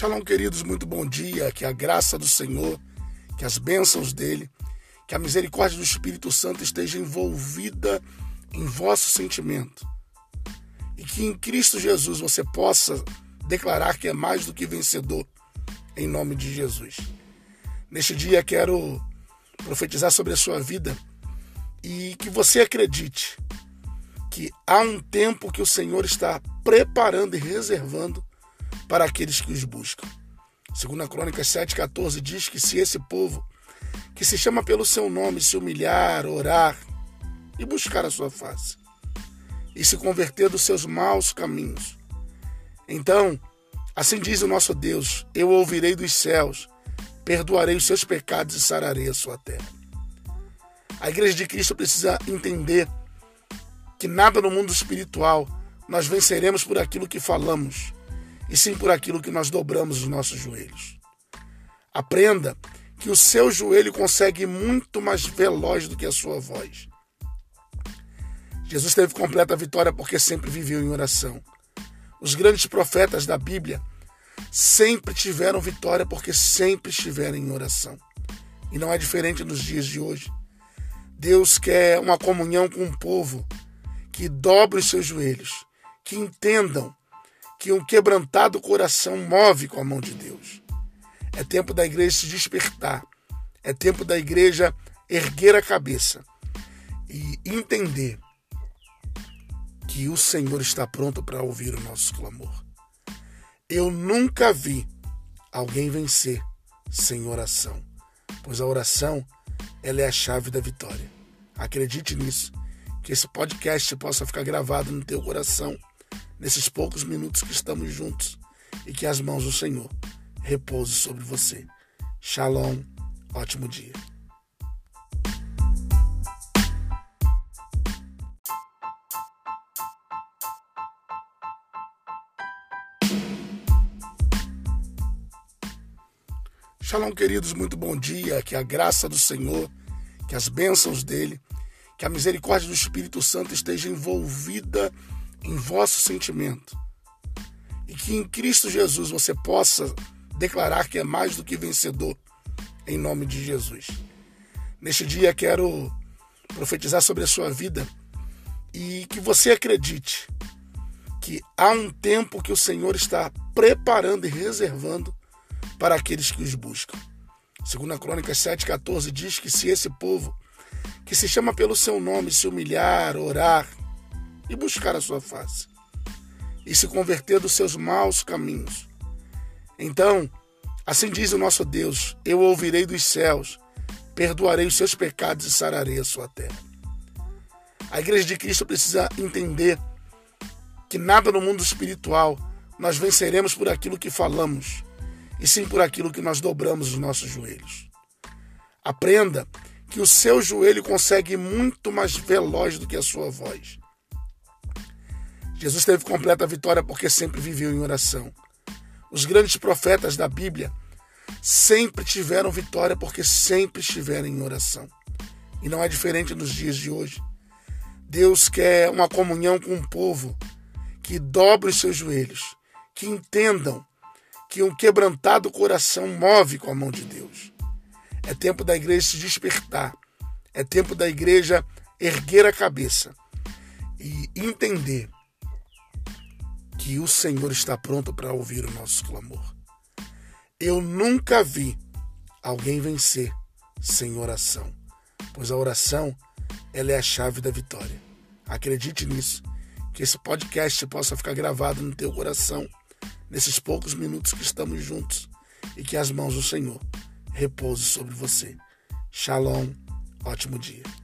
Shalom, queridos, muito bom dia. Que a graça do Senhor, que as bênçãos dele, que a misericórdia do Espírito Santo esteja envolvida em vosso sentimento. E que em Cristo Jesus você possa declarar que é mais do que vencedor, em nome de Jesus. Neste dia quero profetizar sobre a sua vida e que você acredite que há um tempo que o Senhor está preparando e reservando para aqueles que os buscam. Segundo a Crônica 7,14 diz que se esse povo, que se chama pelo seu nome, se humilhar, orar e buscar a sua face, e se converter dos seus maus caminhos, então, assim diz o nosso Deus: eu ouvirei dos céus, perdoarei os seus pecados e sararei a sua terra. A igreja de Cristo precisa entender que nada no mundo espiritual nós venceremos por aquilo que falamos, e sim por aquilo que nós dobramos os nossos joelhos. Aprenda que o seu joelho consegue muito mais veloz do que a sua voz. Jesus teve completa vitória porque sempre viveu em oração. Os grandes profetas da Bíblia sempre tiveram vitória porque sempre estiveram em oração. E não é diferente nos dias de hoje. Deus quer uma comunhão com o povo que dobre os seus joelhos, que entendam que um quebrantado coração move com a mão de Deus. É tempo da igreja se despertar. É tempo da igreja erguer a cabeça e entender que o Senhor está pronto para ouvir o nosso clamor. Eu nunca vi alguém vencer sem oração, pois a oração ela é a chave da vitória. Acredite nisso, que esse podcast possa ficar gravado no teu coração nesses poucos minutos que estamos juntos e que as mãos do Senhor repousem sobre você. Shalom, ótimo dia. Shalom, queridos, muito bom dia. Que a graça do Senhor, que as bênçãos dele, que a misericórdia do Espírito Santo esteja envolvida em vosso sentimento. E que em Cristo Jesus você possa declarar que é mais do que vencedor, em nome de Jesus. Neste dia quero profetizar sobre a sua vida e que você acredite que há um tempo que o Senhor está preparando e reservando para aqueles que os buscam. Segundo a Crônica 7,14 diz que se esse povo, que se chama pelo seu nome, se humilhar, orar, e buscar a sua face, e se converter dos seus maus caminhos. Então, assim diz o nosso Deus: eu ouvirei dos céus, perdoarei os seus pecados e sararei a sua terra. A igreja de Cristo precisa entender que nada no mundo espiritual nós venceremos por aquilo que falamos, e sim por aquilo que nós dobramos os nossos joelhos. Aprenda que o seu joelho consegue muito mais veloz do que a sua voz. Jesus teve completa vitória porque sempre viveu em oração. Os grandes profetas da Bíblia sempre tiveram vitória porque sempre estiveram em oração. E não é diferente nos dias de hoje. Deus quer uma comunhão com o povo que dobre os seus joelhos, que entendam que um quebrantado coração move com a mão de Deus. É tempo da igreja se despertar. É tempo da igreja erguer a cabeça e entender que o Senhor está pronto para ouvir o nosso clamor. Eu nunca vi alguém vencer sem oração, pois a oração ela é a chave da vitória. Acredite nisso, que esse podcast possa ficar gravado no teu coração nesses poucos minutos que estamos juntos e que as mãos do Senhor repousem sobre você. Shalom, ótimo dia.